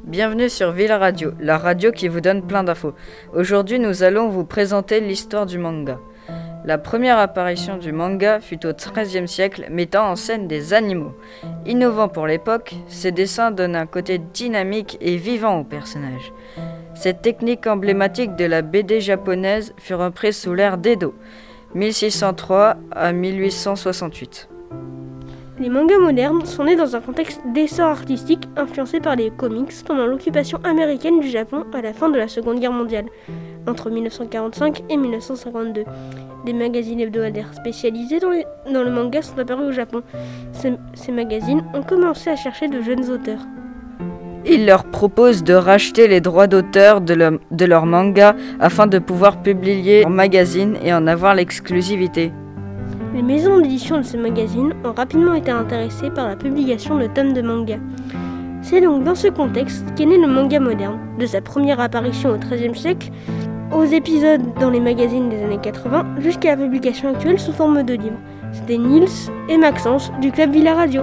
Bienvenue sur Villa Radio, la radio qui vous donne plein d'infos. Aujourd'hui, nous allons vous présenter l'histoire du manga. La première apparition du manga fut au XIIIe siècle, mettant en scène des animaux. Innovant pour l'époque, ces dessins donnent un côté dynamique et vivant aux personnages. Cette technique emblématique de la BD japonaise fut reprise sous l'ère d'Edo, 1603 à 1868. Les mangas modernes sont nés dans un contexte d'essor artistique influencé par les comics pendant l'occupation américaine du Japon à la fin de la Seconde Guerre mondiale, entre 1945 et 1952. Des magazines hebdomadaires spécialisés dans, le manga sont apparus au Japon. Ces, magazines ont commencé à chercher de jeunes auteurs. Ils leur proposent de racheter les droits d'auteur de, de leur manga afin de pouvoir publier leur magazine et en avoir l'exclusivité. Les maisons d'édition de ces magazines ont rapidement été intéressées par la publication de tomes de manga. C'est donc dans ce contexte qu'est né le manga moderne, de sa première apparition au XIIIe siècle aux épisodes dans les magazines des années 80 jusqu'à la publication actuelle sous forme de livres. C'était Nils et Maxence du Club Villa Radio.